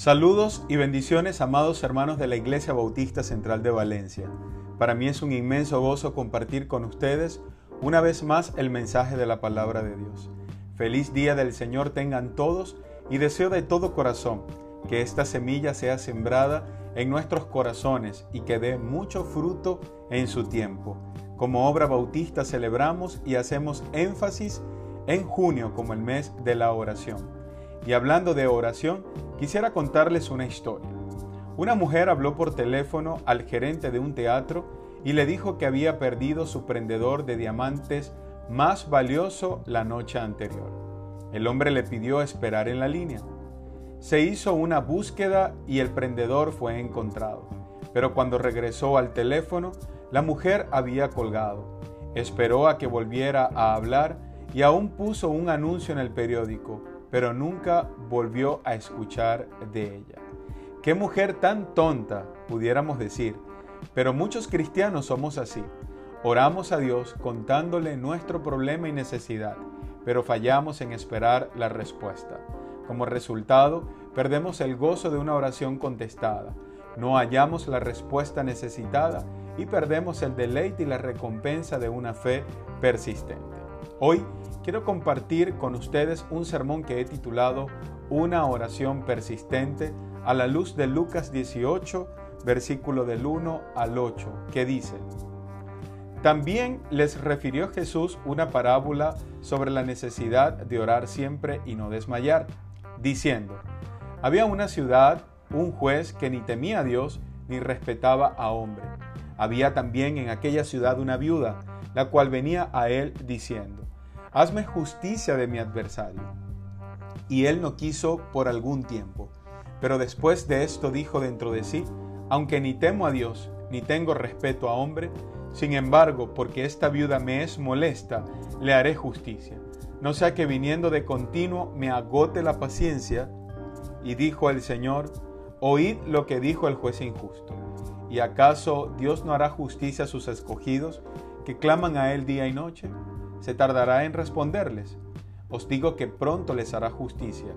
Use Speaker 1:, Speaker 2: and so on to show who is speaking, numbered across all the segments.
Speaker 1: Saludos y bendiciones, amados hermanos de la Iglesia Bautista Central de Valencia. Para mí es un inmenso gozo compartir con ustedes una vez más el mensaje de la palabra de Dios. Feliz día del Señor tengan todos y deseo de todo corazón que esta semilla sea sembrada en nuestros corazones y que dé mucho fruto en su tiempo. Como obra bautista celebramos y hacemos énfasis en junio como el mes de la oración. Y hablando de oración, quisiera contarles una historia. Una mujer habló por teléfono al gerente de un teatro y le dijo que había perdido su prendedor de diamantes más valioso la noche anterior. El hombre le pidió esperar en la línea. Se hizo una búsqueda y el prendedor fue encontrado. Pero cuando regresó al teléfono, la mujer había colgado. Esperó a que volviera a hablar y aún puso un anuncio en el periódico pero nunca volvió a escuchar de ella. Qué mujer tan tonta, pudiéramos decir, pero muchos cristianos somos así. Oramos a Dios contándole nuestro problema y necesidad, pero fallamos en esperar la respuesta. Como resultado, perdemos el gozo de una oración contestada, no hallamos la respuesta necesitada y perdemos el deleite y la recompensa de una fe persistente. Hoy quiero compartir con ustedes un sermón que he titulado Una oración persistente a la luz de Lucas 18, versículo del 1 al 8, que dice, También les refirió Jesús una parábola sobre la necesidad de orar siempre y no desmayar, diciendo, Había una ciudad, un juez que ni temía a Dios ni respetaba a hombre. Había también en aquella ciudad una viuda, la cual venía a él diciendo, hazme justicia de mi adversario. Y él no quiso por algún tiempo. Pero después de esto dijo dentro de sí, aunque ni temo a Dios, ni tengo respeto a hombre, sin embargo, porque esta viuda me es molesta, le haré justicia. No sea que viniendo de continuo me agote la paciencia. Y dijo el Señor, oíd lo que dijo el juez injusto. ¿Y acaso Dios no hará justicia a sus escogidos que claman a Él día y noche? Se tardará en responderles. Os digo que pronto les hará justicia,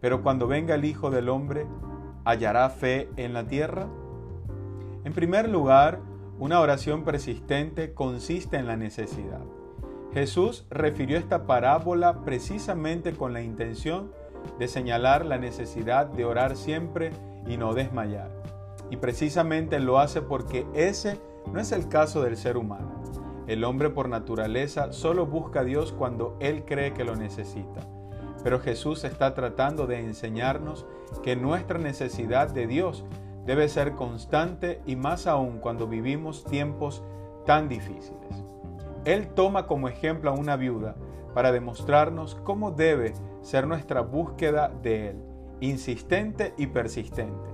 Speaker 1: pero cuando venga el Hijo del Hombre, ¿hallará fe en la tierra? En primer lugar, una oración persistente consiste en la necesidad. Jesús refirió esta parábola precisamente con la intención de señalar la necesidad de orar siempre y no desmayar. Y precisamente lo hace porque ese no es el caso del ser humano. El hombre por naturaleza solo busca a Dios cuando Él cree que lo necesita. Pero Jesús está tratando de enseñarnos que nuestra necesidad de Dios debe ser constante y más aún cuando vivimos tiempos tan difíciles. Él toma como ejemplo a una viuda para demostrarnos cómo debe ser nuestra búsqueda de Él, insistente y persistente.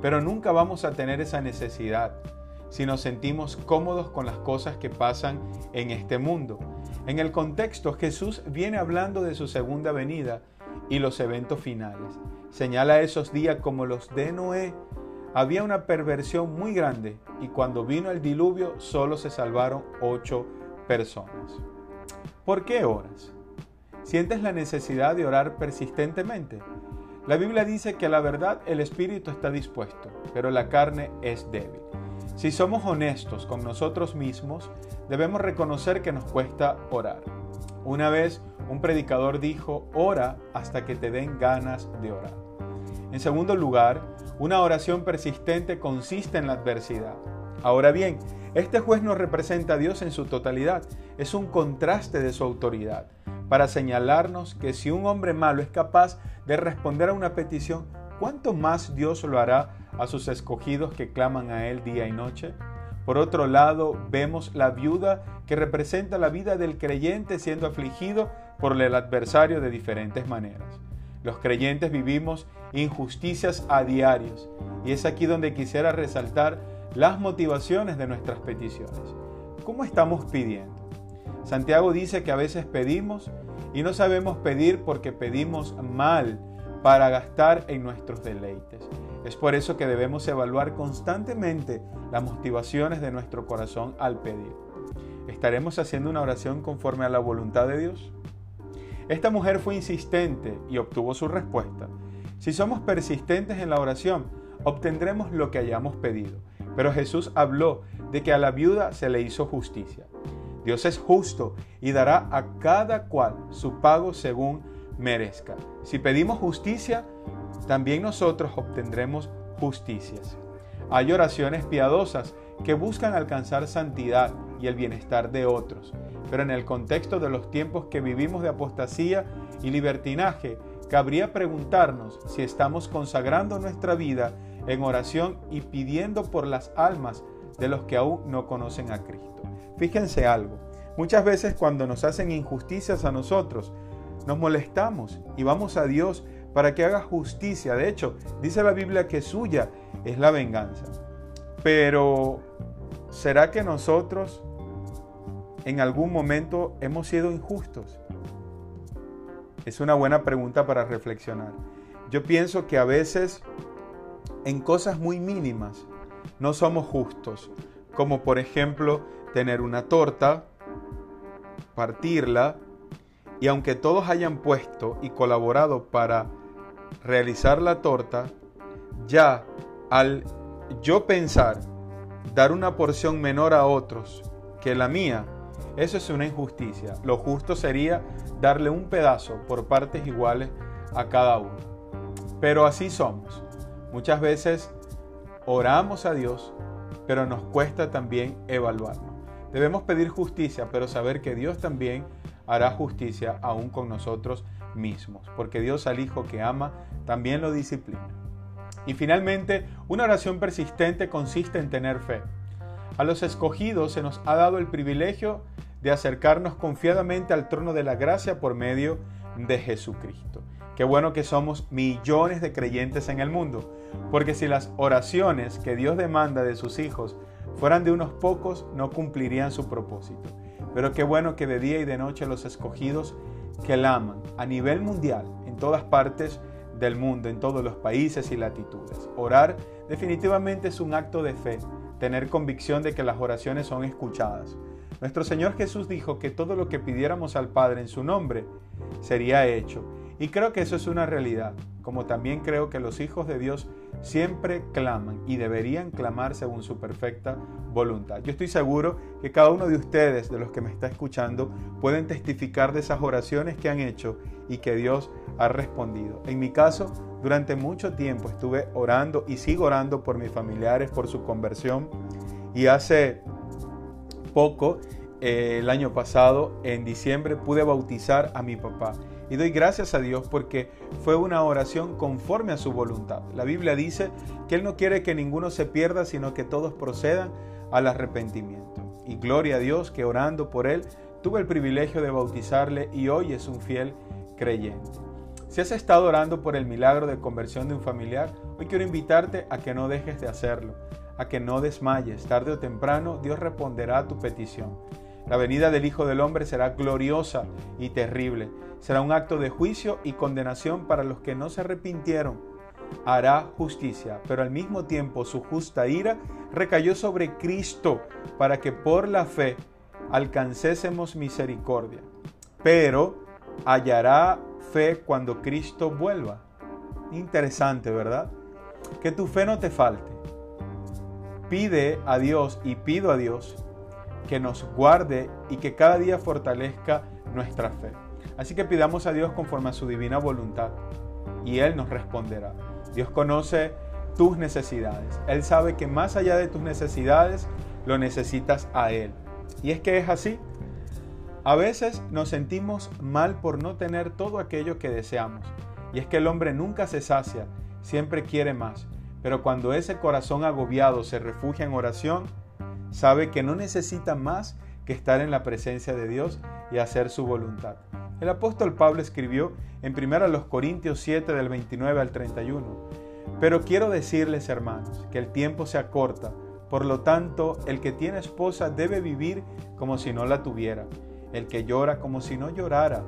Speaker 1: Pero nunca vamos a tener esa necesidad si nos sentimos cómodos con las cosas que pasan en este mundo. En el contexto, Jesús viene hablando de su segunda venida y los eventos finales. Señala esos días como los de Noé. Había una perversión muy grande y cuando vino el diluvio solo se salvaron ocho personas. ¿Por qué oras? ¿Sientes la necesidad de orar persistentemente? La Biblia dice que a la verdad el espíritu está dispuesto, pero la carne es débil. Si somos honestos con nosotros mismos, debemos reconocer que nos cuesta orar. Una vez un predicador dijo, ora hasta que te den ganas de orar. En segundo lugar, una oración persistente consiste en la adversidad. Ahora bien, este juez no representa a Dios en su totalidad, es un contraste de su autoridad, para señalarnos que si un hombre malo es capaz de responder a una petición, ¿cuánto más Dios lo hará a sus escogidos que claman a Él día y noche? Por otro lado, vemos la viuda que representa la vida del creyente siendo afligido por el adversario de diferentes maneras. Los creyentes vivimos injusticias a diarios y es aquí donde quisiera resaltar las motivaciones de nuestras peticiones. ¿Cómo estamos pidiendo? Santiago dice que a veces pedimos y no sabemos pedir porque pedimos mal para gastar en nuestros deleites. Es por eso que debemos evaluar constantemente las motivaciones de nuestro corazón al pedir. ¿Estaremos haciendo una oración conforme a la voluntad de Dios? Esta mujer fue insistente y obtuvo su respuesta. Si somos persistentes en la oración, obtendremos lo que hayamos pedido. Pero Jesús habló de que a la viuda se le hizo justicia. Dios es justo y dará a cada cual su pago según merezca. Si pedimos justicia, también nosotros obtendremos justicias. Hay oraciones piadosas que buscan alcanzar santidad y el bienestar de otros, pero en el contexto de los tiempos que vivimos de apostasía y libertinaje, cabría preguntarnos si estamos consagrando nuestra vida en oración y pidiendo por las almas de los que aún no conocen a Cristo. Fíjense algo, muchas veces cuando nos hacen injusticias a nosotros, nos molestamos y vamos a Dios para que haga justicia. De hecho, dice la Biblia que suya es la venganza. Pero, ¿será que nosotros en algún momento hemos sido injustos? Es una buena pregunta para reflexionar. Yo pienso que a veces en cosas muy mínimas no somos justos, como por ejemplo tener una torta, partirla, y aunque todos hayan puesto y colaborado para realizar la torta, ya al yo pensar dar una porción menor a otros que la mía, eso es una injusticia. Lo justo sería darle un pedazo por partes iguales a cada uno. Pero así somos. Muchas veces oramos a Dios, pero nos cuesta también evaluarnos. Debemos pedir justicia, pero saber que Dios también hará justicia aún con nosotros mismos, porque Dios al Hijo que ama también lo disciplina. Y finalmente, una oración persistente consiste en tener fe. A los escogidos se nos ha dado el privilegio de acercarnos confiadamente al trono de la gracia por medio de Jesucristo. Qué bueno que somos millones de creyentes en el mundo, porque si las oraciones que Dios demanda de sus hijos fueran de unos pocos, no cumplirían su propósito. Pero qué bueno que de día y de noche los escogidos que la aman a nivel mundial, en todas partes del mundo, en todos los países y latitudes. Orar definitivamente es un acto de fe, tener convicción de que las oraciones son escuchadas. Nuestro Señor Jesús dijo que todo lo que pidiéramos al Padre en su nombre sería hecho. Y creo que eso es una realidad, como también creo que los hijos de Dios siempre claman y deberían clamar según su perfecta voluntad. Yo estoy seguro que cada uno de ustedes, de los que me está escuchando, pueden testificar de esas oraciones que han hecho y que Dios ha respondido. En mi caso, durante mucho tiempo estuve orando y sigo orando por mis familiares, por su conversión. Y hace poco, eh, el año pasado, en diciembre, pude bautizar a mi papá. Y doy gracias a Dios porque fue una oración conforme a su voluntad. La Biblia dice que Él no quiere que ninguno se pierda, sino que todos procedan al arrepentimiento. Y gloria a Dios que orando por Él tuve el privilegio de bautizarle y hoy es un fiel creyente. Si has estado orando por el milagro de conversión de un familiar, hoy quiero invitarte a que no dejes de hacerlo, a que no desmayes. Tarde o temprano Dios responderá a tu petición. La venida del Hijo del Hombre será gloriosa y terrible. Será un acto de juicio y condenación para los que no se arrepintieron. Hará justicia, pero al mismo tiempo su justa ira recayó sobre Cristo para que por la fe alcancésemos misericordia. Pero hallará fe cuando Cristo vuelva. Interesante, ¿verdad? Que tu fe no te falte. Pide a Dios y pido a Dios que nos guarde y que cada día fortalezca nuestra fe. Así que pidamos a Dios conforme a su divina voluntad y Él nos responderá. Dios conoce tus necesidades. Él sabe que más allá de tus necesidades, lo necesitas a Él. Y es que es así. A veces nos sentimos mal por no tener todo aquello que deseamos. Y es que el hombre nunca se sacia, siempre quiere más. Pero cuando ese corazón agobiado se refugia en oración, sabe que no necesita más que estar en la presencia de Dios y hacer su voluntad. El apóstol Pablo escribió en 1 Corintios 7 del 29 al 31, pero quiero decirles hermanos que el tiempo se acorta, por lo tanto el que tiene esposa debe vivir como si no la tuviera, el que llora como si no llorara,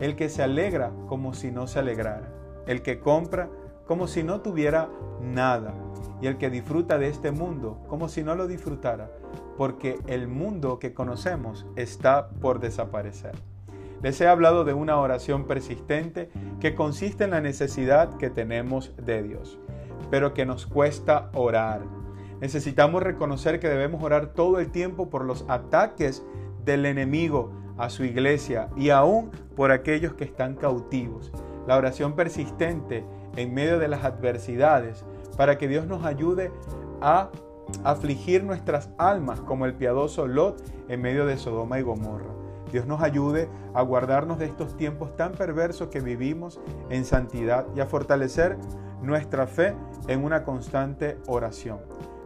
Speaker 1: el que se alegra como si no se alegrara, el que compra como si no tuviera nada, y el que disfruta de este mundo como si no lo disfrutara, porque el mundo que conocemos está por desaparecer. Les he hablado de una oración persistente que consiste en la necesidad que tenemos de Dios, pero que nos cuesta orar. Necesitamos reconocer que debemos orar todo el tiempo por los ataques del enemigo a su iglesia y aún por aquellos que están cautivos. La oración persistente en medio de las adversidades para que Dios nos ayude a afligir nuestras almas como el piadoso Lot en medio de Sodoma y Gomorra. Dios nos ayude a guardarnos de estos tiempos tan perversos que vivimos en santidad y a fortalecer nuestra fe en una constante oración.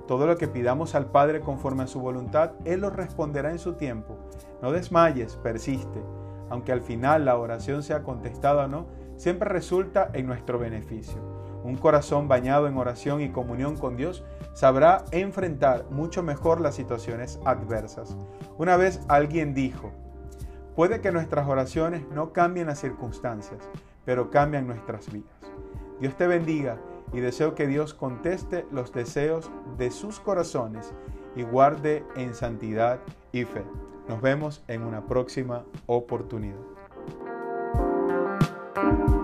Speaker 1: Todo lo que pidamos al Padre conforme a su voluntad, Él lo responderá en su tiempo. No desmayes, persiste. Aunque al final la oración sea contestada o no, siempre resulta en nuestro beneficio. Un corazón bañado en oración y comunión con Dios sabrá enfrentar mucho mejor las situaciones adversas. Una vez alguien dijo, puede que nuestras oraciones no cambien las circunstancias, pero cambian nuestras vidas. Dios te bendiga y deseo que Dios conteste los deseos de sus corazones y guarde en santidad y fe. Nos vemos en una próxima oportunidad. Thank you.